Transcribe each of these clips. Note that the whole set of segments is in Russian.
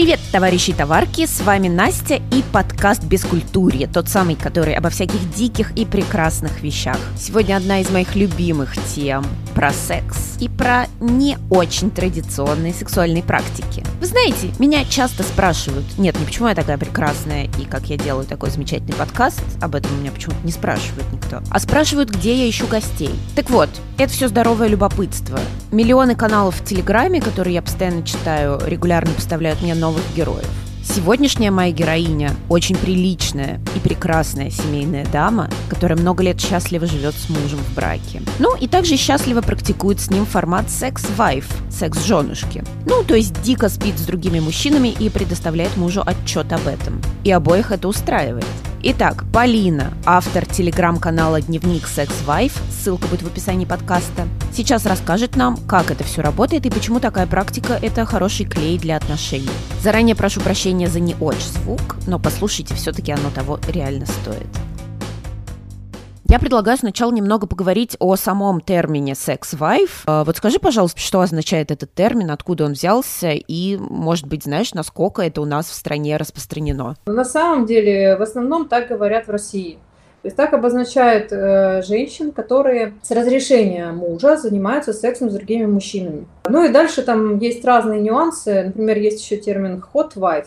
Привет, товарищи товарки, с вами Настя и подкаст «Бескультурье», тот самый, который обо всяких диких и прекрасных вещах. Сегодня одна из моих любимых тем про секс и про не очень традиционные сексуальные практики. Вы знаете, меня часто спрашивают, нет, не почему я такая прекрасная и как я делаю такой замечательный подкаст, об этом меня почему-то не спрашивает никто, а спрашивают, где я ищу гостей. Так вот, это все здоровое любопытство. Миллионы каналов в Телеграме, которые я постоянно читаю, регулярно поставляют мне новых героев. Сегодняшняя моя героиня очень приличная и прекрасная семейная дама, которая много лет счастливо живет с мужем в браке. Ну и также счастливо практикует с ним формат секс-вайф, секс-женушки. Ну, то есть дико спит с другими мужчинами и предоставляет мужу отчет об этом. И обоих это устраивает. Итак, Полина, автор телеграм-канала «Дневник Секс Вайф», ссылка будет в описании подкаста, сейчас расскажет нам, как это все работает и почему такая практика – это хороший клей для отношений. Заранее прошу прощения за не очень звук, но послушайте, все-таки оно того реально стоит. Я предлагаю сначала немного поговорить о самом термине секс-вайф. Вот скажи, пожалуйста, что означает этот термин, откуда он взялся, и, может быть, знаешь, насколько это у нас в стране распространено? На самом деле, в основном так говорят в России. То есть так обозначают э, женщин, которые с разрешения мужа занимаются сексом с другими мужчинами. Ну и дальше там есть разные нюансы. Например, есть еще термин hot wife,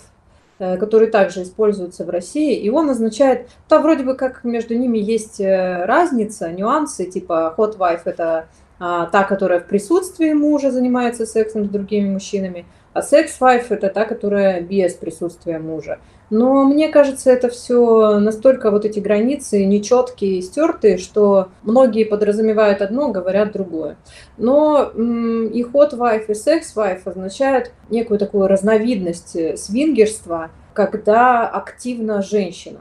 который также используется в России, и он означает, то вроде бы как между ними есть э, разница, нюансы, типа hot wife это а, та, которая в присутствии мужа занимается сексом с другими мужчинами, а секс wife это та, которая без присутствия мужа. Но мне кажется, это все настолько вот эти границы нечеткие и стертые, что многие подразумевают одно, говорят другое. Но и hot wife, и sex wife означают некую такую разновидность свингерства, когда активна женщина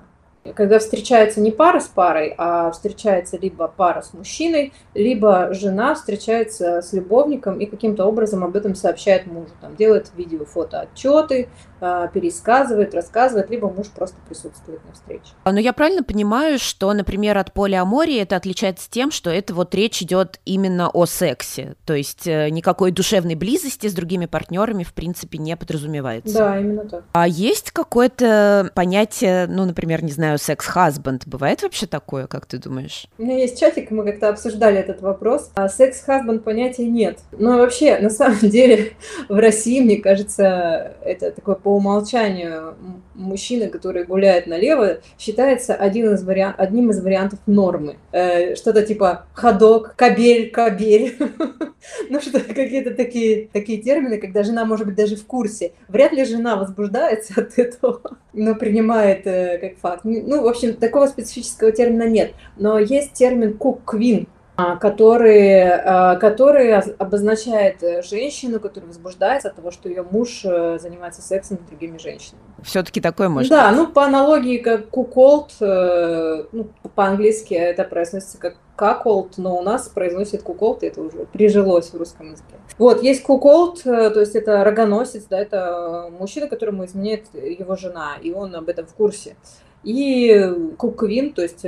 когда встречается не пара с парой, а встречается либо пара с мужчиной, либо жена встречается с любовником и каким-то образом об этом сообщает мужу. Там, делает видео, фото, отчеты, а, пересказывает, рассказывает, либо муж просто присутствует на встрече. А, но я правильно понимаю, что, например, от полиамории это отличается тем, что это вот речь идет именно о сексе, то есть э, никакой душевной близости с другими партнерами в принципе не подразумевается. Да, именно так. А есть какое-то понятие, ну, например, не знаю, знаю, секс-хазбанд. Бывает вообще такое, как ты думаешь? У меня есть чатик, мы как-то обсуждали этот вопрос. А секс-хазбанд понятия нет. Но вообще, на самом деле, в России, мне кажется, это такое по умолчанию мужчина, который гуляет налево, считается один из вариан... одним из вариантов нормы. Э, что-то типа ходок, кабель, кабель. ну, что какие-то такие, такие термины, когда жена может быть даже в курсе. Вряд ли жена возбуждается от этого, но принимает э, как факт. Ну, в общем, такого специфического термина нет. Но есть термин кук-квин, который, а, который обозначает э, женщину, которая возбуждается от того, что ее муж э, занимается сексом с другими женщинами. Все-таки такое может Да, быть. ну по аналогии как куколд, э, ну, по-английски это произносится как каколд, но у нас произносит куколд, и это уже прижилось в русском языке. Вот, есть куколд, то есть это рогоносец, да, это мужчина, которому изменяет его жена, и он об этом в курсе. И куквин, то есть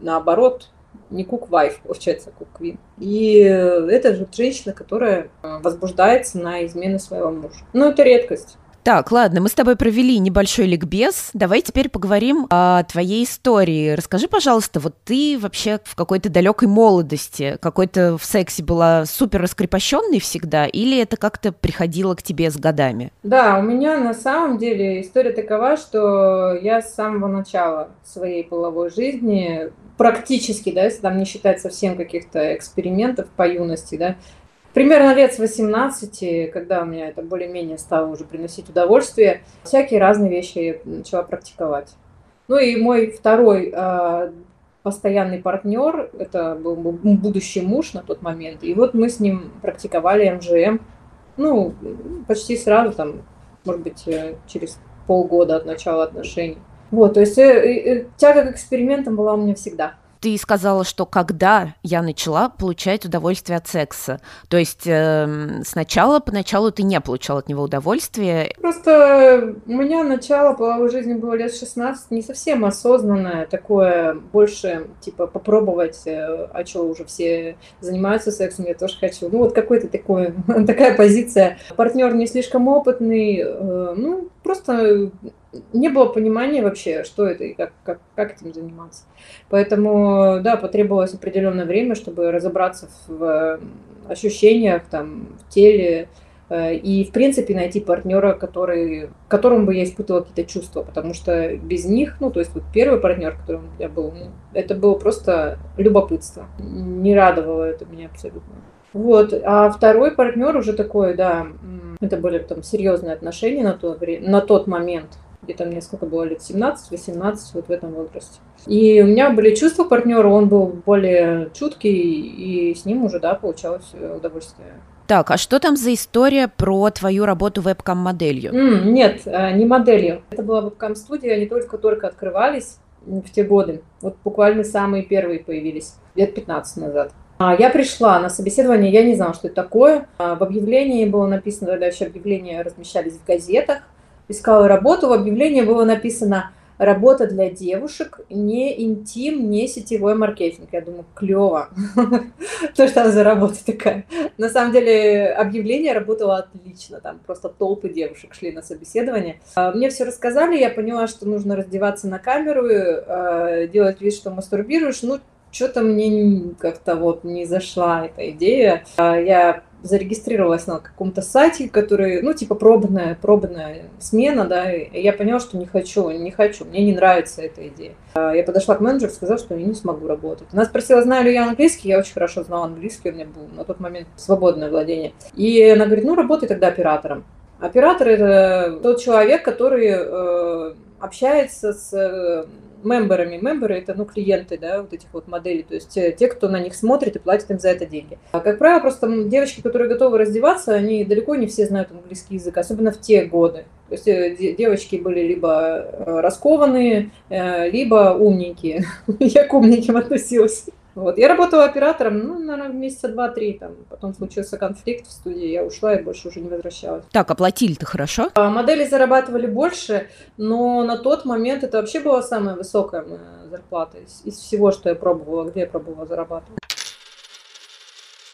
наоборот, не кук-вайф, получается, кук-квин. И это же женщина, которая э, возбуждается на измены своего мужа. Ну, это редкость. Так, ладно, мы с тобой провели небольшой ликбез. Давай теперь поговорим о твоей истории. Расскажи, пожалуйста, вот ты вообще в какой-то далекой молодости, какой-то в сексе была супер раскрепощенной всегда, или это как-то приходило к тебе с годами? Да, у меня на самом деле история такова, что я с самого начала своей половой жизни практически, да, если там не считать совсем каких-то экспериментов по юности, да, примерно лет с 18, когда у меня это более-менее стало уже приносить удовольствие, всякие разные вещи я начала практиковать. Ну и мой второй э, постоянный партнер, это был будущий муж на тот момент, и вот мы с ним практиковали МЖМ, ну, почти сразу, там, может быть, э, через полгода от начала отношений. Вот, то есть э, э, тяга к экспериментам была у меня всегда. Ты сказала, что когда я начала получать удовольствие от секса, то есть э, сначала, поначалу ты не получала от него удовольствия. Просто у меня начало половой жизни было лет 16, не совсем осознанное, такое больше, типа, попробовать, э, а что уже все занимаются сексом, я тоже хочу. Ну, вот какой-то такой, такая позиция. Партнер не слишком опытный, э, ну, просто не было понимания вообще, что это и как, как, как этим заниматься. Поэтому, да, потребовалось определенное время, чтобы разобраться в ощущениях, там, в теле, э, и, в принципе, найти партнера, который, которому бы я испытывала какие-то чувства, потому что без них, ну, то есть вот первый партнер, который у меня был, ну, это было просто любопытство. Не радовало это меня абсолютно. Вот, а второй партнер уже такой, да, это были там серьезные отношения на, то, на тот момент, где-то мне сколько было лет, 17-18, вот в этом возрасте. И у меня были чувства партнера, он был более чуткий, и с ним уже, да, получалось удовольствие. Так, а что там за история про твою работу вебкам-моделью? Mm, нет, э, не моделью. Это была вебкам-студия, они только-только открывались в те годы. Вот буквально самые первые появились, лет 15 назад. А, я пришла на собеседование, я не знала, что это такое. А, в объявлении было написано, тогда еще объявления размещались в газетах, искала работу, в объявлении было написано «Работа для девушек, не интим, не сетевой маркетинг». Я думаю, клево. То, что она за работа такая. На самом деле объявление работало отлично. Там просто толпы девушек шли на собеседование. А, мне все рассказали, я поняла, что нужно раздеваться на камеру, а, делать вид, что мастурбируешь. Ну, что-то мне как-то вот не зашла эта идея. А, я зарегистрировалась на каком-то сайте, который, ну, типа пробная, пробная смена, да, и я поняла, что не хочу, не хочу, мне не нравится эта идея. А, я подошла к менеджеру, сказала, что я не смогу работать. Она спросила, знаю ли я английский, я очень хорошо знала английский, у меня был на тот момент свободное владение. И она говорит, ну, работай тогда оператором. Оператор – это тот человек, который э, общается с э, мемберами. Мемберы – это ну, клиенты да, вот этих вот моделей, то есть те, те, кто на них смотрит и платит им за это деньги. А, как правило, просто девочки, которые готовы раздеваться, они далеко не все знают английский язык, особенно в те годы. То есть э, девочки были либо э, раскованные, э, либо умненькие. Я к умненьким относилась. Вот. Я работала оператором, ну, наверное, месяца два-три. Там. Потом случился конфликт в студии, я ушла и больше уже не возвращалась. Так, оплатили-то хорошо? А, модели зарабатывали больше, но на тот момент это вообще была самая высокая моя зарплата из, из всего, что я пробовала, где я пробовала зарабатывать.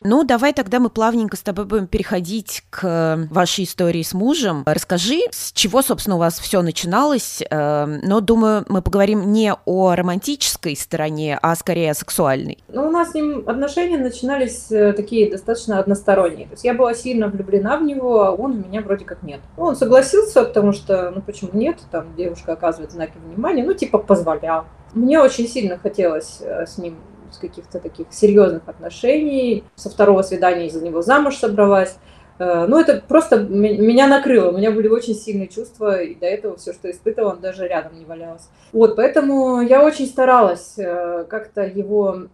Ну, давай тогда мы плавненько с тобой будем переходить к вашей истории с мужем. Расскажи, с чего, собственно, у вас все начиналось. Эм, но, думаю, мы поговорим не о романтической стороне, а скорее о сексуальной. Ну, у нас с ним отношения начинались э, такие достаточно односторонние. То есть я была сильно влюблена в него, а он в меня вроде как нет. Он согласился, потому что, ну, почему нет? Там девушка оказывает знаки внимания, ну, типа, позволял. Мне очень сильно хотелось э, с ним с каких-то таких серьезных отношений. Со второго свидания из-за него замуж собралась. Э, ну, это просто меня накрыло. У меня были очень сильные чувства, и до этого все, что испытывала, он даже рядом не валялось. Вот, поэтому я очень старалась э, как-то его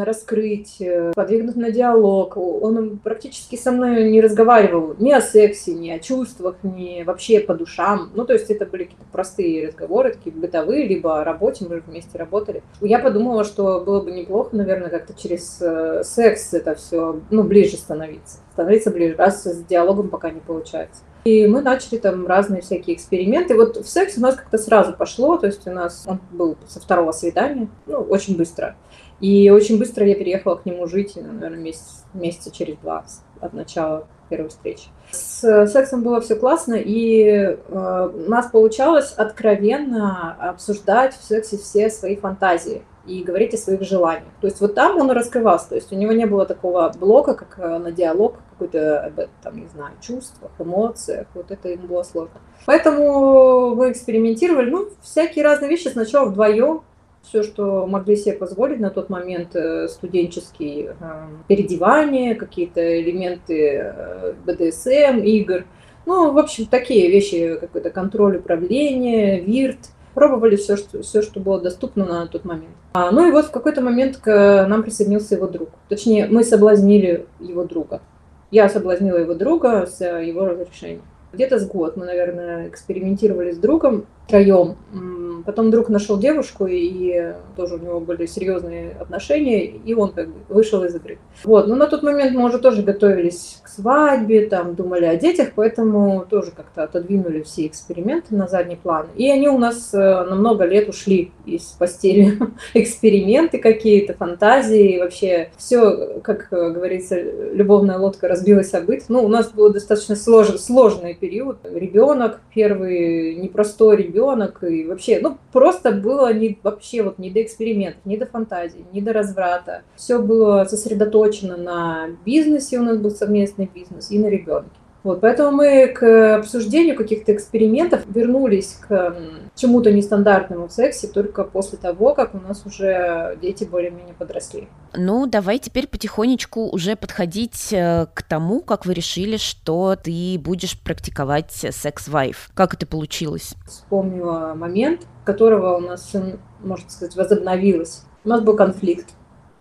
раскрыть, э, подвигнуть на диалог. Он практически со мной не разговаривал ни о сексе, ни о чувствах, ни вообще по душам. Ну, то есть это были какие-то простые разговоры, такие бытовые, либо о работе, мы вместе работали. Я подумала, что было бы неплохо, наверное, как-то через э, секс это все, ну, ближе становиться. Становиться ближе, раз с диалогом пока не получается. И мы начали там разные всякие эксперименты. Вот в секс у нас как-то сразу пошло, то есть у нас он был со второго свидания, ну, очень быстро. И очень быстро я переехала к нему жить, наверное, месяц, месяца через два от начала первой встречи. С сексом было все классно, и э, у нас получалось откровенно обсуждать в сексе все свои фантазии и говорить о своих желаниях. То есть вот там он раскрывался, то есть у него не было такого блока, как э, на диалог, какой-то, там, не знаю, чувствах, эмоциях, вот это ему было сложно. Поэтому мы экспериментировали, ну, всякие разные вещи сначала вдвоем, все, что могли себе позволить на тот момент э, студенческие э, переодевания, какие-то элементы э, БДСМ, игр. Ну, в общем, такие вещи, какой-то контроль управления, вирт. Пробовали все, что, все, что было доступно на тот момент. А, ну и вот в какой-то момент к нам присоединился его друг. Точнее, мы соблазнили его друга. Я соблазнила его друга с его разрешением. Где-то с год мы, наверное, экспериментировали с другом втроем потом друг нашел девушку, и тоже у него были серьезные отношения, и он как бы вышел из игры. Вот, но на тот момент мы уже тоже готовились к свадьбе, там думали о детях, поэтому тоже как-то отодвинули все эксперименты на задний план. И они у нас э, на много лет ушли из постели. Эксперименты какие-то, фантазии, вообще все, как говорится, любовная лодка разбилась о быт. Ну, у нас был достаточно сложный, сложный период. Ребенок, первый непростой ребенок, и вообще, ну, просто было не, вообще вот не до экспериментов, не до фантазии, не до разврата. Все было сосредоточено на бизнесе, у нас был совместный бизнес, и на ребенке. Вот, поэтому мы к обсуждению каких-то экспериментов вернулись к чему-то нестандартному в сексе только после того, как у нас уже дети более-менее подросли. Ну, давай теперь потихонечку уже подходить э, к тому, как вы решили, что ты будешь практиковать секс-вайф. Как это получилось? Вспомнила момент, которого у нас, можно сказать, возобновилось. У нас был конфликт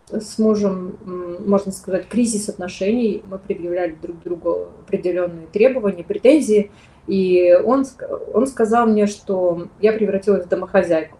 с мужем, можно сказать, кризис отношений. Мы предъявляли друг другу определенные требования, претензии. И он, он сказал мне, что я превратилась в домохозяйку.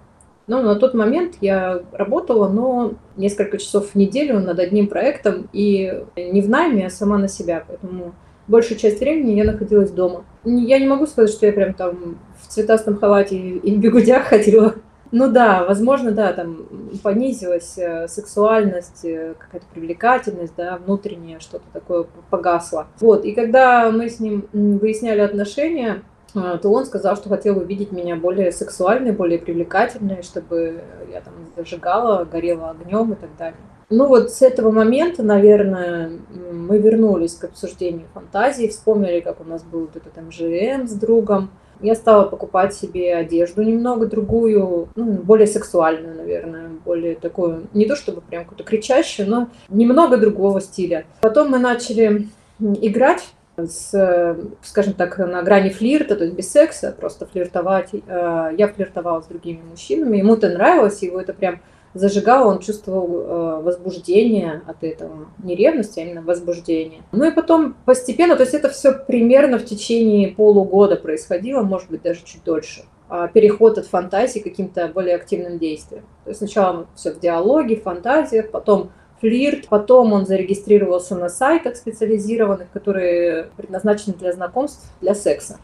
Но на тот момент я работала, но несколько часов в неделю над одним проектом, и не в найме, а сама на себя. Поэтому большую часть времени я находилась дома. Я не могу сказать, что я прям там в цветастом халате и бегудях ходила ну да, возможно, да, там понизилась э, сексуальность, э, какая-то привлекательность, да, внутреннее что-то такое погасло. Вот, и когда мы с ним выясняли отношения, э, то он сказал, что хотел увидеть меня более сексуальной, более привлекательной, чтобы я там зажигала, горела огнем и так далее. Ну вот с этого момента, наверное, мы вернулись к обсуждению фантазии, вспомнили, как у нас был вот этот МЖМ с другом, я стала покупать себе одежду немного другую, ну, более сексуальную, наверное, более такую, не то чтобы прям какую-то кричащую, но немного другого стиля. Потом мы начали играть с, скажем так, на грани флирта, то есть без секса, просто флиртовать. Э, я флиртовала с другими мужчинами, ему это нравилось, его это прям зажигало, он чувствовал э, возбуждение от этого. Не ревность, а именно возбуждение. Ну и потом постепенно, то есть это все примерно в течение полугода происходило, может быть, даже чуть дольше. А переход от фантазии к каким-то более активным действиям. То есть сначала все в диалоге, в фантазиях, потом флирт, потом он зарегистрировался на сайтах специализированных, которые предназначены для знакомств, для секса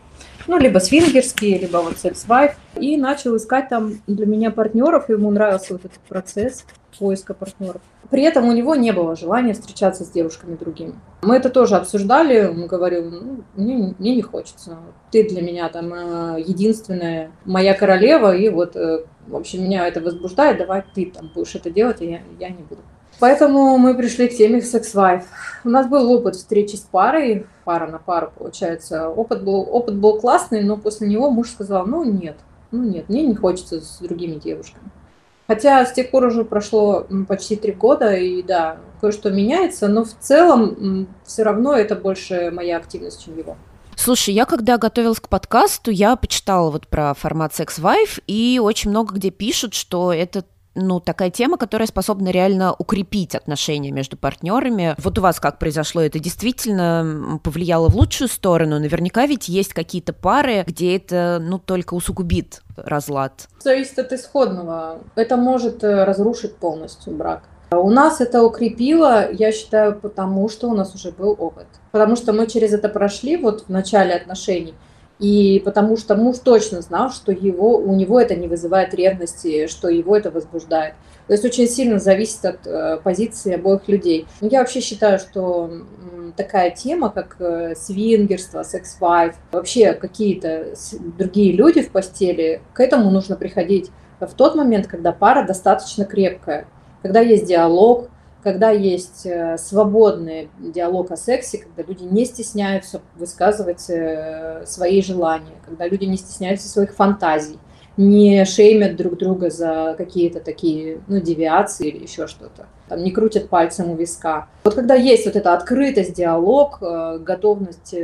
ну, либо свингерские, либо вот секс-вайф, и начал искать там для меня партнеров, ему нравился вот этот процесс поиска партнеров. При этом у него не было желания встречаться с девушками другими. Мы это тоже обсуждали, он говорил, ну, мне, мне не хочется, ты для меня там э, единственная моя королева, и вот, э, в общем, меня это возбуждает, давай ты там будешь это делать, а я, я не буду. Поэтому мы пришли к теме секс-вайф. У нас был опыт встречи с парой, пара на пару, получается. Опыт был, опыт был классный, но после него муж сказал, ну нет, ну нет, мне не хочется с другими девушками. Хотя с тех пор уже прошло почти три года, и да, кое-что меняется, но в целом все равно это больше моя активность, чем его. Слушай, я когда готовилась к подкасту, я почитала вот про формат секс-вайф, и очень много где пишут, что это ну, такая тема, которая способна реально укрепить отношения между партнерами. Вот у вас как произошло? Это действительно повлияло в лучшую сторону? Наверняка ведь есть какие-то пары, где это, ну, только усугубит разлад. Зависит от исходного. Это может э, разрушить полностью брак. У нас это укрепило, я считаю, потому что у нас уже был опыт. Потому что мы через это прошли вот в начале отношений – и потому что муж точно знал, что его, у него это не вызывает ревности, что его это возбуждает. То есть очень сильно зависит от э, позиции обоих людей. Но я вообще считаю, что э, такая тема, как э, свингерство, секс-вайф, вообще какие-то другие люди в постели, к этому нужно приходить в тот момент, когда пара достаточно крепкая, когда есть диалог, когда есть э, свободный диалог о сексе, когда люди не стесняются высказывать э, свои желания, когда люди не стесняются своих фантазий, не шеймят друг друга за какие-то такие, ну, девиации или еще что-то, там, не крутят пальцем у виска. Вот когда есть вот эта открытость, диалог, э, готовность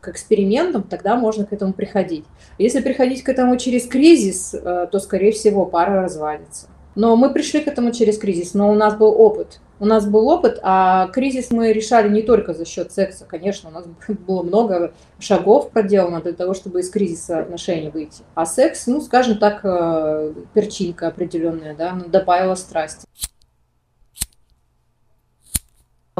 к экспериментам, тогда можно к этому приходить. Если приходить к этому через кризис, то, скорее всего, пара развалится. Но мы пришли к этому через кризис, но у нас был опыт. у нас был опыт, а кризис мы решали не только за счет секса. Конечно, у нас было много шагов проделано для того, чтобы из кризиса отношений выйти. А секс, ну, скажем так, э, перчинка определенная, да, добавила страсть.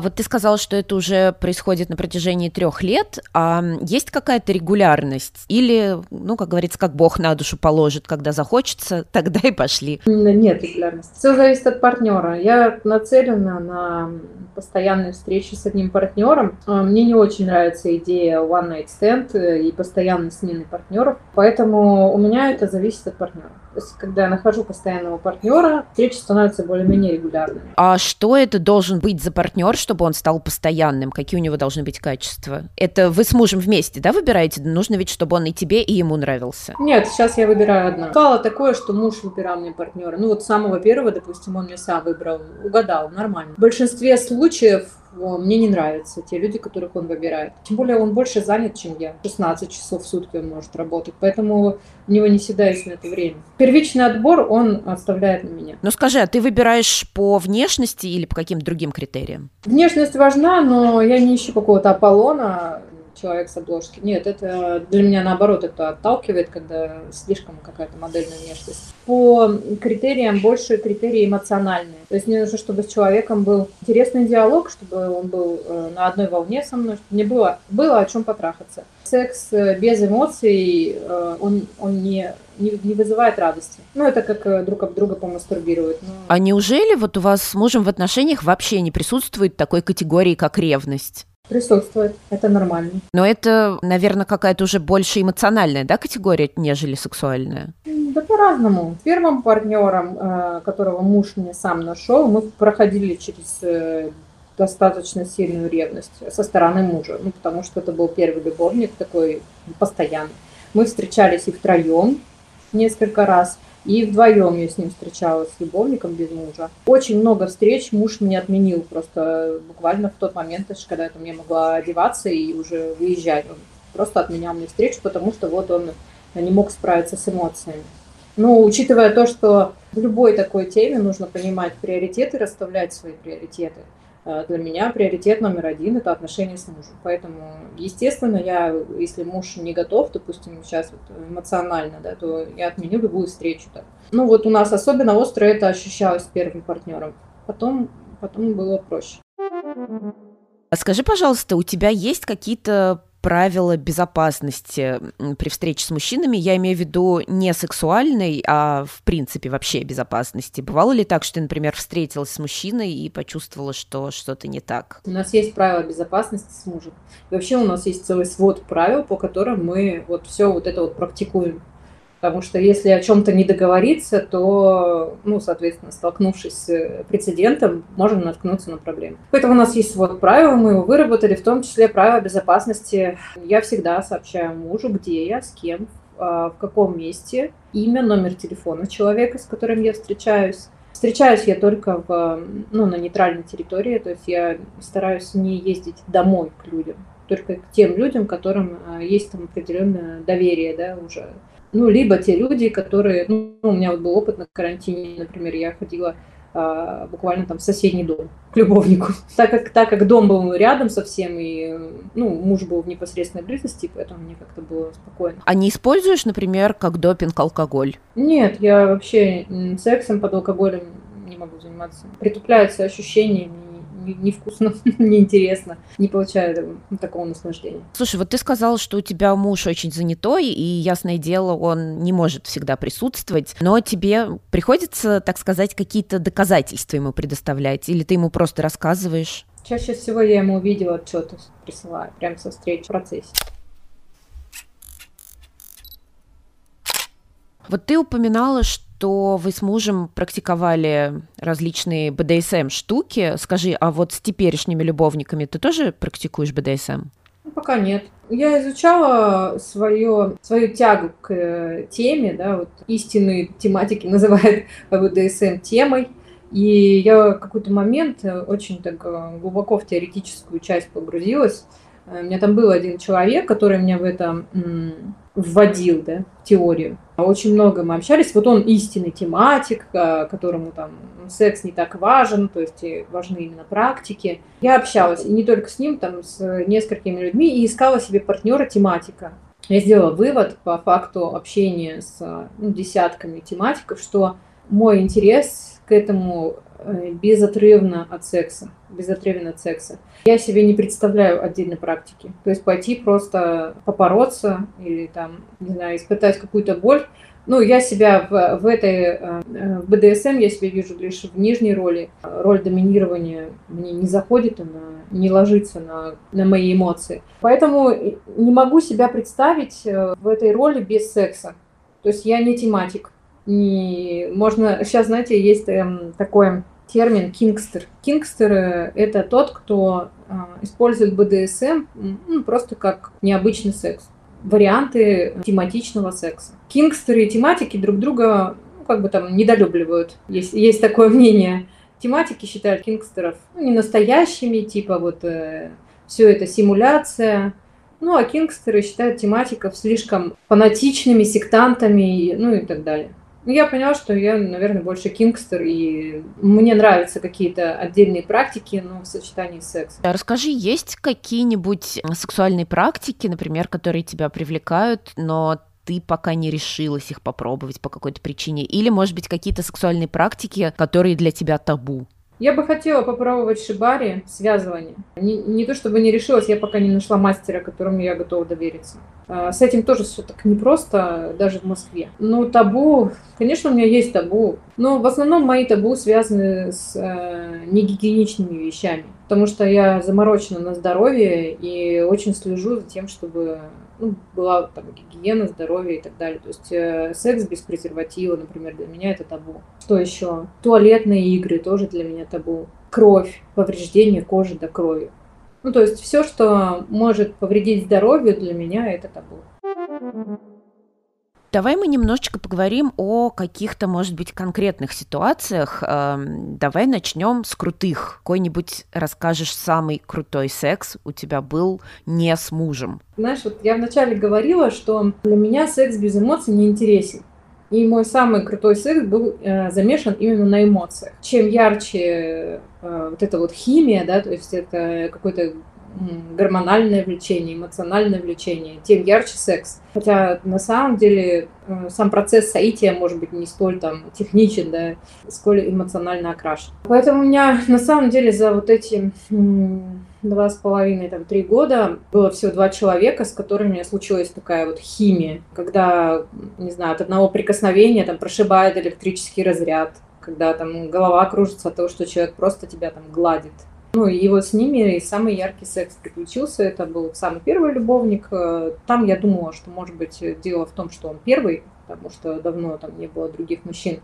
Вот ты сказала, что это уже происходит на протяжении трех лет. А есть какая-то регулярность? Или, ну, как говорится, как Бог на душу положит, когда захочется, тогда и пошли? Нет регулярности. Все зависит от партнера. Я нацелена на постоянные встречи с одним партнером. А, мне не очень нравится идея one night stand и постоянной смены партнеров, поэтому у меня это зависит от партнера. Есть, когда я нахожу постоянного партнера, встречи становятся более-менее регулярными. А что это должен быть за партнер, чтобы он стал постоянным? Какие у него должны быть качества? Это вы с мужем вместе, да, выбираете? Нужно ведь, чтобы он и тебе, и ему нравился. Нет, сейчас я выбираю одна. Стало такое, что муж выбирал мне партнера. Ну вот самого первого, допустим, он мне сам выбрал, угадал, нормально. В большинстве случаев мне не нравятся те люди, которых он выбирает. Тем более он больше занят, чем я. 16 часов в сутки он может работать, поэтому у него не всегда есть на это время. Первичный отбор он оставляет на меня. Ну скажи, а ты выбираешь по внешности или по каким-то другим критериям? Внешность важна, но я не ищу какого-то Аполлона, человек с обложки. Нет, это для меня наоборот это отталкивает, когда слишком какая-то модельная внешность. По критериям больше критерии эмоциональные. То есть мне нужно, чтобы с человеком был интересный диалог, чтобы он был э, на одной волне со мной, чтобы мне было, было о чем потрахаться. Секс э, без эмоций, э, он, он не не, не вызывает радости. Ну, это как друг об друга помастурбируют. Но... А неужели вот у вас с мужем в отношениях вообще не присутствует такой категории, как ревность? Присутствует, это нормально. Но это, наверное, какая-то уже больше эмоциональная, да, категория, нежели сексуальная? Да по-разному. Первым партнером, э, которого муж мне сам нашел, мы проходили через э, достаточно сильную ревность со стороны мужа, ну, потому что это был первый любовник такой постоянный. Мы встречались и втроем несколько раз, и вдвоем я с ним встречалась, с любовником без мужа. Очень много встреч муж мне отменил просто буквально в тот момент, когда я там не могла одеваться и уже выезжать. Он просто отменял мне встречу, потому что вот он не мог справиться с эмоциями. Ну, учитывая то, что в любой такой теме нужно понимать приоритеты, расставлять свои приоритеты – Э, для меня приоритет номер один – это отношения с мужем. Поэтому, естественно, я, если муж не готов, допустим, сейчас вот эмоционально, да, то я отменю любую встречу. Так. Ну вот у нас особенно остро это ощущалось с первым партнером. Потом, потом было проще. А скажи, пожалуйста, у тебя есть какие-то правила безопасности при встрече с мужчинами. Я имею в виду не сексуальной, а в принципе вообще безопасности. Бывало ли так, что ты, например, встретилась с мужчиной и почувствовала, что что-то не так? У нас есть правила безопасности с мужем. И вообще у нас есть целый свод правил, по которым мы вот все вот это вот практикуем. Потому что если о чем-то не договориться, то, ну, соответственно, столкнувшись с прецедентом, можно наткнуться на проблему. Поэтому у нас есть свод правил, мы его выработали, в том числе правила безопасности. Я всегда сообщаю мужу, где я, с кем, а, в каком месте, имя, номер телефона человека, с которым я встречаюсь. Встречаюсь я только в, ну, на нейтральной территории, то есть я стараюсь не ездить домой к людям, только к тем людям, которым а, есть там определенное доверие, да, уже ну, либо те люди, которые, ну, у меня вот был опыт на карантине, например, я ходила а, буквально там в соседний дом к любовнику. Так как, так как дом был рядом совсем, и ну, муж был в непосредственной близости, поэтому мне как-то было спокойно. А не используешь, например, как допинг алкоголь? Нет, я вообще сексом под алкоголем не могу заниматься. Притупляются ощущения, невкусно, неинтересно, не получаю такого наслаждения. Слушай, вот ты сказала, что у тебя муж очень занятой, и, ясное дело, он не может всегда присутствовать, но тебе приходится, так сказать, какие-то доказательства ему предоставлять, или ты ему просто рассказываешь? Чаще всего я ему видео отчеты присылаю, прямо со встречи в процессе. Вот ты упоминала, что что вы с мужем практиковали различные БДСМ-штуки. Скажи, а вот с теперешними любовниками ты тоже практикуешь БДСМ? Ну, пока нет. Я изучала свое, свою тягу к э, теме, да, вот истинные тематики называют БДСМ темой. И я в какой-то момент очень так э, глубоко в теоретическую часть погрузилась. У меня там был один человек, который меня в это вводил, да, в теорию. Очень много мы общались. Вот он истинный тематик, а, которому там секс не так важен, то есть важны именно практики. Я общалась и не только с ним, там с несколькими людьми и искала себе партнера тематика. Я сделала вывод по факту общения с ну, десятками тематиков, что мой интерес к этому э, безотрывно от секса, безотрывно от секса. Я себе не представляю отдельной практики. То есть пойти просто попороться или там, не знаю, испытать какую-то боль. Ну, я себя в, в этой, э, в БДСМ я себя вижу лишь в нижней роли. Роль доминирования мне не заходит, она не ложится на, на мои эмоции. Поэтому не могу себя представить э, в этой роли без секса. То есть я не тематик. Не... Можно... Сейчас, знаете, есть эм, такой термин кингстер. Кингстер – это тот, кто э, использует БДСМ ну, просто как необычный секс. Варианты тематичного секса. Кингстеры и тематики друг друга ну, как бы там недолюбливают. Есть, есть такое мнение. Тематики считают кингстеров ну, не настоящими, типа вот э, все это симуляция. Ну, а кингстеры считают тематиков слишком фанатичными, сектантами, ну и так далее. Ну, я поняла, что я, наверное, больше кингстер, и мне нравятся какие-то отдельные практики, но в сочетании с сексом. Расскажи, есть какие-нибудь сексуальные практики, например, которые тебя привлекают, но ты пока не решилась их попробовать по какой-то причине? Или, может быть, какие-то сексуальные практики, которые для тебя табу? Я бы хотела попробовать шибари, связывание. Не, не то чтобы не решилась, я пока не нашла мастера, которому я готова довериться. А, с этим тоже все так непросто, даже в Москве. Ну, табу, конечно, у меня есть табу, но в основном мои табу связаны с э, негигиеничными вещами, потому что я заморочена на здоровье и очень слежу за тем, чтобы ну, была там гигиена, здоровье и так далее. То есть э, секс без презерватива, например, для меня это табу. Что еще? Туалетные игры тоже для меня табу. Кровь, повреждение кожи до крови. Ну, то есть все, что может повредить здоровью, для меня это табу. Давай мы немножечко поговорим о каких-то, может быть, конкретных ситуациях. Эм, давай начнем с крутых. Какой-нибудь расскажешь самый крутой секс у тебя был не с мужем. Знаешь, вот я вначале говорила, что для меня секс без эмоций не интересен. И мой самый крутой секс был э, замешан именно на эмоциях. Чем ярче э, вот эта вот химия, да, то есть это какой-то гормональное влечение, эмоциональное влечение, тем ярче секс. Хотя на самом деле э, сам процесс соития может быть не столь там техничен, да, сколь эмоционально окрашен. Поэтому у меня на самом деле за вот эти два с половиной, там, три года было всего два человека, с которыми у меня случилась такая вот химия, когда, не знаю, от одного прикосновения там прошибает электрический разряд, когда там голова кружится от того, что человек просто тебя там гладит. Ну и вот с ними самый яркий секс приключился. Это был самый первый любовник. Э, там я думала, что, может быть, дело в том, что он первый, потому что давно там не было других мужчин.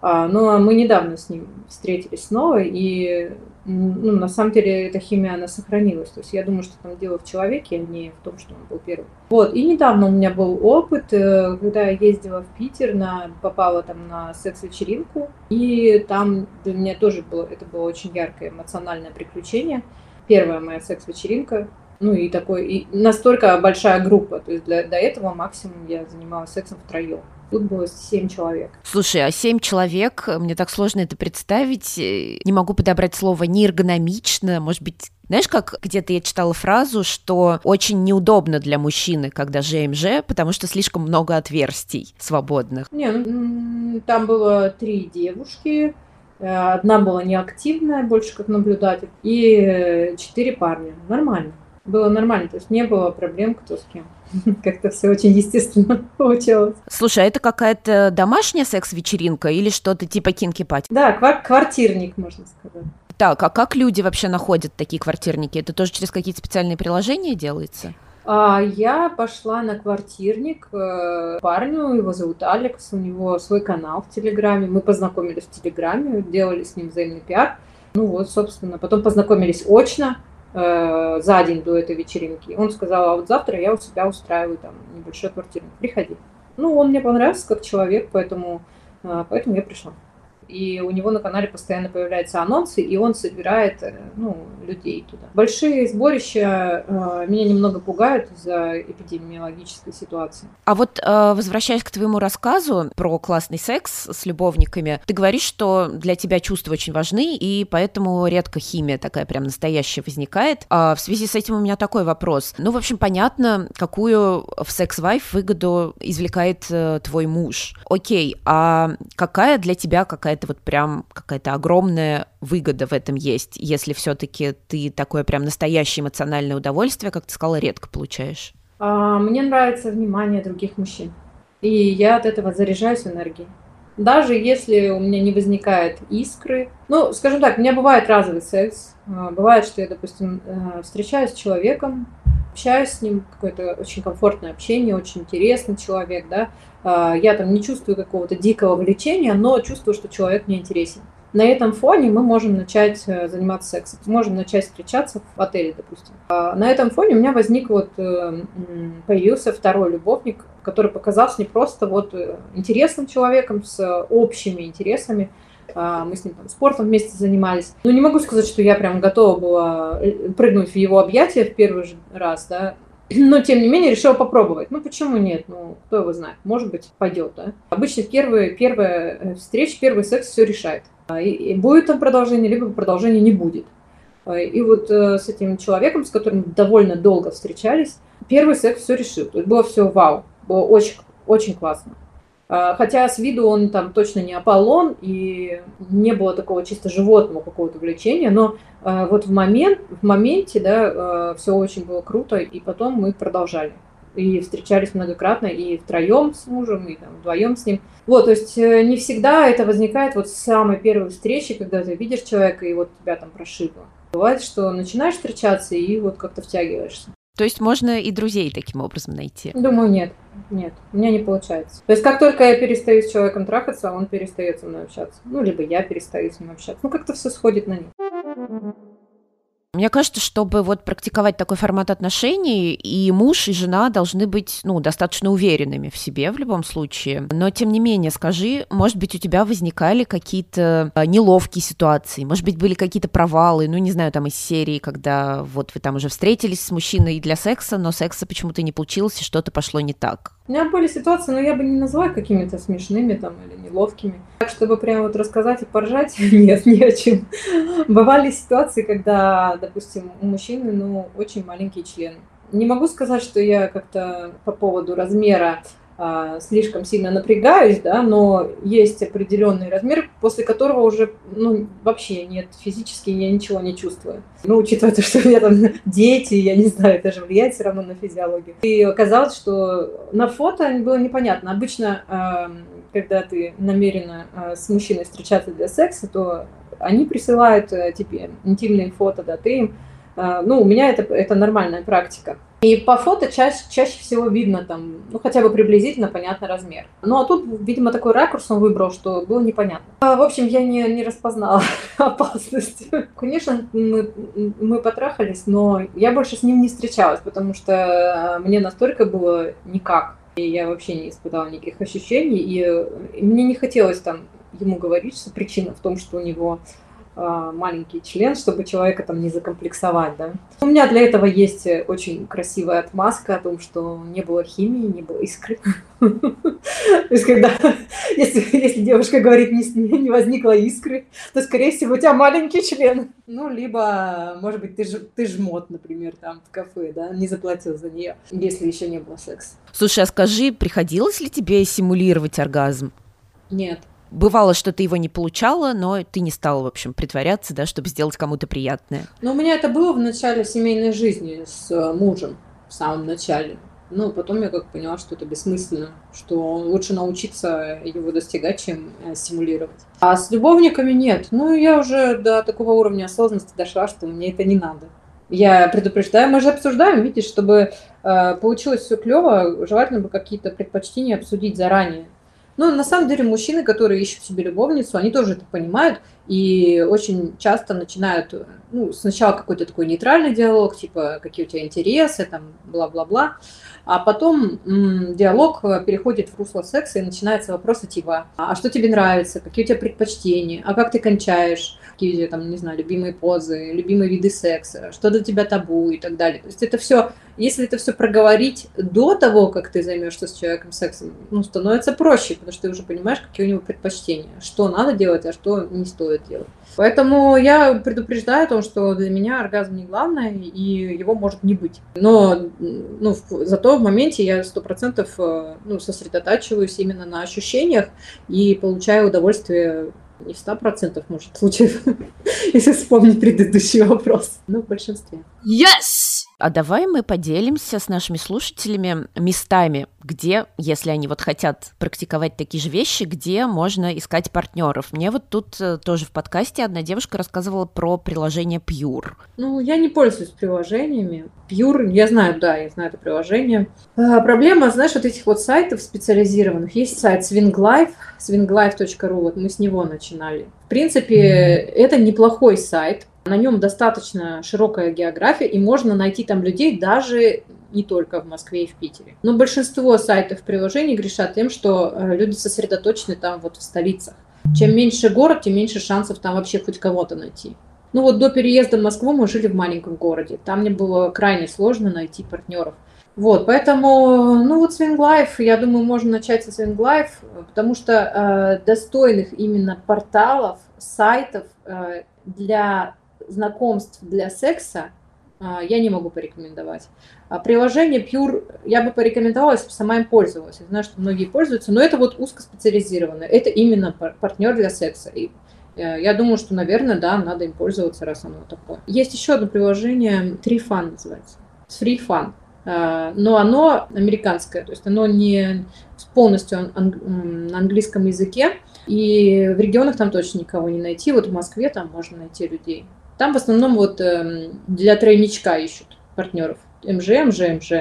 А, но мы недавно с ним встретились снова, и ну, на самом деле эта химия, она сохранилась. То есть я думаю, что там дело в человеке, а не в том, что он был первым. Вот, и недавно у меня был опыт, э, когда я ездила в Питер, на, попала там на секс-вечеринку, и там для меня тоже было, это было очень яркое эмоциональное приключение. Первая моя секс-вечеринка, ну и такой, и настолько большая группа, то есть для, до этого максимум я занималась сексом втроем. Тут было семь человек. Слушай, а семь человек, мне так сложно это представить. Не могу подобрать слово неэргономично. Может быть, знаешь, как где-то я читала фразу, что очень неудобно для мужчины, когда ЖМЖ, потому что слишком много отверстий свободных. Не, ну, там было три девушки, э, одна была неактивная, больше как наблюдатель, и четыре парня. Нормально. Было нормально, то есть не было проблем, кто с кем. Как-то все очень естественно получилось. Слушай, а это какая-то домашняя секс-вечеринка или что-то типа кинки-пати? Да, квартирник, можно сказать. Так, а как люди вообще находят такие квартирники? Это тоже через какие-то специальные приложения делается? А я пошла на квартирник э, парню, его зовут Алекс, у него свой канал в Телеграме. Мы познакомились в Телеграме, делали с ним взаимный пиар. Ну вот, собственно, потом познакомились очно. Э, за день до этой вечеринки. Он сказал, а вот завтра я у себя устраиваю там небольшой квартирник, приходи. Ну, он мне понравился как человек, поэтому, э, поэтому я пришла. И у него на канале постоянно появляются анонсы, и он собирает э, ну, людей туда. Большие сборища э, меня немного пугают из-за эпидемиологической ситуации. А вот э, возвращаясь к твоему рассказу про классный секс с любовниками, ты говоришь, что для тебя чувства очень важны, и поэтому редко химия такая прям настоящая возникает. А в связи с этим у меня такой вопрос. Ну, в общем, понятно, какую в секс-вайф выгоду извлекает э, твой муж. Окей, а какая для тебя какая-то вот прям какая-то огромная выгода в этом есть, если все-таки ты такое прям настоящее эмоциональное удовольствие, как ты сказала, редко получаешь? А, мне нравится внимание других мужчин. И я от этого заряжаюсь энергией. Даже если у меня не возникает искры. Ну, скажем так, у меня бывает разовый секс. А, бывает, что я, допустим, э, встречаюсь с человеком, общаюсь с ним, какое-то очень комфортное общение, очень интересный человек, да. А, я там не чувствую какого-то дикого влечения, но чувствую, что человек мне интересен. На этом фоне мы можем начать э, заниматься сексом, можем начать встречаться в отеле, допустим. А на этом фоне у меня возник вот, э, появился второй любовник, который показался мне просто вот э, интересным человеком с общими интересами. А, мы с ним там спортом вместе занимались. Но не могу сказать, что я прям готова была прыгнуть в его объятия в первый же раз, да. Но, тем не менее, решила попробовать. Ну, почему нет? Ну, кто его знает. Может быть, пойдет, да? Обычно первые, первая встреча, первый секс все решает. А, и, и будет там продолжение, либо продолжения не будет. А, и вот э, с этим человеком, с которым довольно долго встречались, первый секс все решил. Было все вау, было очень, очень классно. А, хотя с виду он там точно не Аполлон, и не было такого чисто животного какого-то влечения, но вот в, момент, в моменте, да, все очень было круто, и потом мы продолжали и встречались многократно и втроем с мужем, и там, вдвоем с ним. Вот, то есть э, не всегда это возникает вот с самой первой встречи, когда ты видишь человека, и вот тебя там прошибло. Бывает, что начинаешь встречаться и вот как-то втягиваешься. То есть можно и друзей таким образом найти? Думаю, нет. Нет, у меня не получается. То есть как только я перестаю с человеком трахаться, он перестает со мной общаться. Ну, либо я перестаю с ним общаться. Ну, как-то все сходит на нет. Мне кажется, чтобы вот практиковать такой формат отношений, и муж, и жена должны быть, ну, достаточно уверенными в себе в любом случае. Но, тем не менее, скажи, может быть, у тебя возникали какие-то а, неловкие ситуации, может быть, были какие-то провалы, ну, не знаю, там из серии, когда вот вы там уже встретились с мужчиной для секса, но секса почему-то не получилось, и что-то пошло не так. У меня были ситуации, но я бы не назвала какими-то смешными там или неловкими. Так, чтобы прямо вот рассказать и поржать, нет, не о чем. Бывали ситуации, когда, допустим, у мужчины, ну, очень маленький член. Не могу сказать, что я как-то по поводу размера слишком сильно напрягаюсь, да, но есть определенный размер, после которого уже ну, вообще нет, физически я ничего не чувствую. Ну, учитывая то, что у меня там дети, я не знаю, это же влияет все равно на физиологию. И оказалось, что на фото было непонятно. Обычно, а, когда ты намерена а, с мужчиной встречаться для секса, то они присылают э, тебе интимные фото, да, ты им ну, у меня это, это нормальная практика. И по фото чаще, чаще всего видно там, ну, хотя бы приблизительно понятный размер. Ну, а тут, видимо, такой ракурс он выбрал, что было непонятно. А, в общем, я не, не распознала опасность. Конечно, мы, мы потрахались, но я больше с ним не встречалась, потому что мне настолько было никак. И я вообще не испытала никаких ощущений, и, мне не хотелось там ему говорить, что причина в том, что у него а, маленький член, чтобы человека там не закомплексовать, да. У меня для этого есть очень красивая отмазка о том, что не было химии, не было искры. То есть, когда, если, если девушка говорит, не, не возникло искры, то, скорее всего, у тебя маленький член. Ну, либо, может быть, ты, ж, ты жмот, например, там в кафе, да, не заплатил за нее, если еще не было секса. Слушай, а скажи, приходилось ли тебе симулировать оргазм? Нет бывало, что ты его не получала, но ты не стала, в общем, притворяться, да, чтобы сделать кому-то приятное. Ну, у меня это было в начале семейной жизни с э, мужем, в самом начале. Ну, потом я как поняла, что это бессмысленно, что лучше научиться его достигать, чем э, стимулировать. А с любовниками нет. Ну, я уже до такого уровня осознанности дошла, что мне это не надо. Я предупреждаю, мы же обсуждаем, видишь, чтобы э, получилось все клево, желательно бы какие-то предпочтения обсудить заранее Но на самом деле мужчины, которые ищут себе любовницу, они тоже это понимают и очень часто начинают, ну, сначала какой-то такой нейтральный диалог, типа, какие у тебя интересы, там, бла-бла-бла, а потом м, диалог переходит в русло секса и начинаются вопросы типа, а что тебе нравится, какие у тебя предпочтения, а как ты кончаешь, какие там, не знаю, любимые позы, любимые виды секса, что для тебя табу и так далее. То есть это все, если это все проговорить до того, как ты займешься с человеком сексом, ну, становится проще, потому что ты уже понимаешь, какие у него предпочтения, что надо делать, а что не стоит делать. Поэтому я предупреждаю о том, что для меня оргазм не главное, и его может не быть. Но ну, зато в моменте я сто процентов э, ну, сосредотачиваюсь именно на ощущениях и получаю удовольствие не в 100% может случаев, если вспомнить предыдущий вопрос, но в большинстве. Yes! А давай мы поделимся с нашими слушателями местами, где, если они вот хотят практиковать такие же вещи, где можно искать партнеров. Мне вот тут э, тоже в подкасте одна девушка рассказывала про приложение Pure. Ну, я не пользуюсь приложениями. Pure, я знаю, да, я знаю это приложение. А, проблема, знаешь, вот этих вот сайтов специализированных. Есть сайт swinglife, swinglife.ru, вот мы с него начинали. В принципе, это неплохой сайт, на нем достаточно широкая география, и можно найти там людей даже не только в Москве и в Питере. Но большинство сайтов приложений грешат тем, что э, люди сосредоточены там вот в столицах. Чем меньше город, тем меньше шансов там вообще хоть кого-то найти. Ну вот до переезда в Москву мы жили в маленьком городе. Там мне было крайне сложно найти партнеров. Вот, поэтому, ну вот Swing Life, я думаю, можно начать со Swing Life, потому что э, достойных именно порталов, сайтов э, для знакомств для секса а, я не могу порекомендовать. А приложение Pure я бы порекомендовала, если бы сама им пользовалась. Я знаю, что многие пользуются, но это вот узкоспециализированное. Это именно партнер для секса. И э, я думаю, что, наверное, да, надо им пользоваться, раз оно такое. Есть еще одно приложение, Free Fun называется. Free Fun. А, но оно американское, то есть оно не полностью на английском языке, и в регионах там точно никого не найти. Вот в Москве там можно найти людей. Там в основном вот эм, для тройничка ищут партнеров. МЖ, МЖ, МЖ.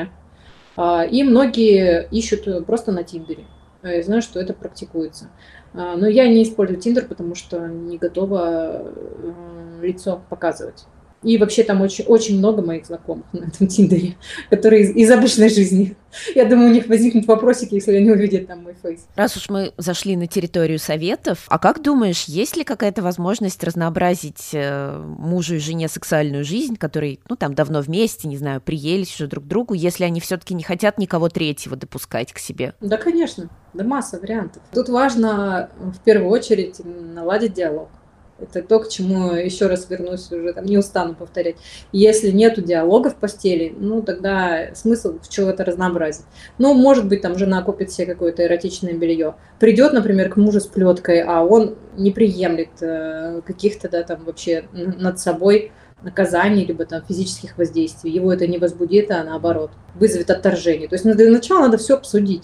А, и многие ищут просто на Тиндере. А я знаю, что это практикуется. А, но я не использую Тиндер, потому что не готова э, лицо показывать. И вообще там очень, очень много моих знакомых на этом Тиндере, которые из, из обычной жизни. Я думаю, у них возникнут вопросики, если они увидят там мой фейс. Раз уж мы зашли на территорию советов, а как думаешь, есть ли какая-то возможность разнообразить э, мужу и жене сексуальную жизнь, которые, ну, там давно вместе, не знаю, приелись уже друг к другу, если они все-таки не хотят никого третьего допускать к себе? Да, конечно. Да масса вариантов. Тут важно в первую очередь наладить диалог. Это то, к чему еще раз вернусь уже, там, не устану повторять. Если нету диалога в постели, ну, тогда смысл в чего-то разнообразить. Ну, может быть, там жена купит себе какое-то эротичное белье. Придет, например, к мужу с плеткой, а он не приемлет э, каких-то, да, там, вообще над собой наказаний, либо там физических воздействий. Его это не возбудит, а наоборот, вызовет отторжение. То есть для начала надо все обсудить.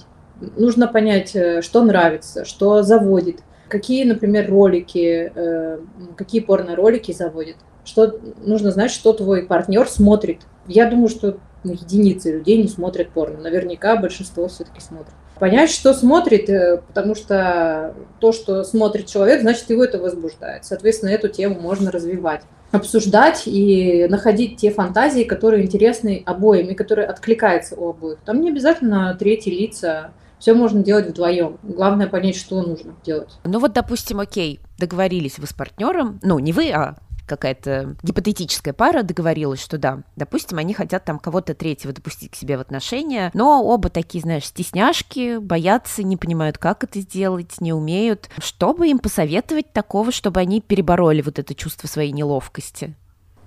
Нужно понять, э, что нравится, что заводит, какие, например, ролики, э, какие порно-ролики заводят. Что нужно знать, что твой партнер смотрит. Я думаю, что единицы людей не смотрят порно. Наверняка большинство все-таки смотрит. Понять, что смотрит, э, потому что то, что смотрит человек, значит, его это возбуждает. Соответственно, эту тему можно развивать обсуждать и находить те фантазии, которые интересны обоим и которые откликаются у обоих. Там не обязательно третьи лица все можно делать вдвоем. Главное понять, что нужно делать. Ну вот, допустим, окей, договорились вы с партнером, ну не вы, а какая-то гипотетическая пара договорилась, что да, допустим, они хотят там кого-то третьего допустить к себе в отношения, но оба такие, знаешь, стесняшки, боятся, не понимают, как это сделать, не умеют. Что бы им посоветовать такого, чтобы они перебороли вот это чувство своей неловкости?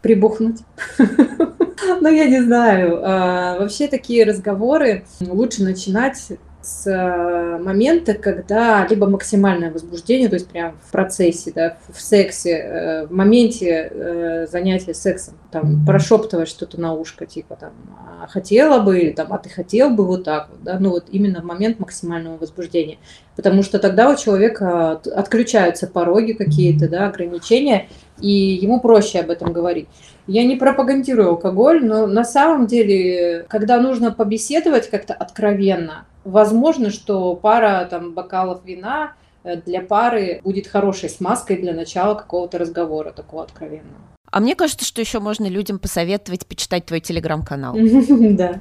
Прибухнуть. Ну, я не знаю. А, вообще такие разговоры лучше начинать с э, момента, когда либо максимальное возбуждение, то есть прям в процессе, да, в сексе, э, в моменте э, занятия сексом, там, прошептывать что-то на ушко, типа там, а хотела бы, или там, а ты хотел бы? вот так вот, да, ну вот именно в момент максимального возбуждения, потому что тогда у человека отключаются пороги какие-то, да, ограничения, и ему проще об этом говорить. Я не пропагандирую алкоголь, но на самом деле, когда нужно побеседовать как-то откровенно, возможно, что пара там бокалов вина э, для пары будет хорошей смазкой для начала какого-то разговора такого откровенного. А мне кажется, что еще можно людям посоветовать почитать твой телеграм-канал. Да.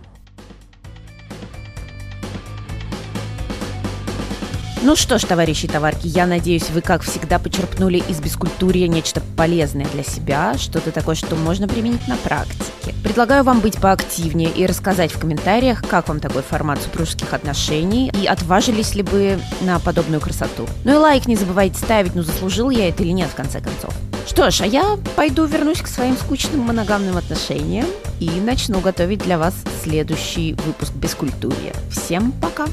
Ну что ж, товарищи и товарки, я надеюсь, вы, как всегда, почерпнули из бескультурья нечто полезное для себя, что-то такое, что можно применить на практике. Предлагаю вам быть поактивнее и рассказать в комментариях, как вам такой формат супружеских отношений и отважились ли бы на подобную красоту. Ну и лайк не забывайте ставить, ну заслужил я это или нет, в конце концов. Что ж, а я пойду вернусь к своим скучным моногамным отношениям и начну готовить для вас следующий выпуск Бескультурья. Всем пока!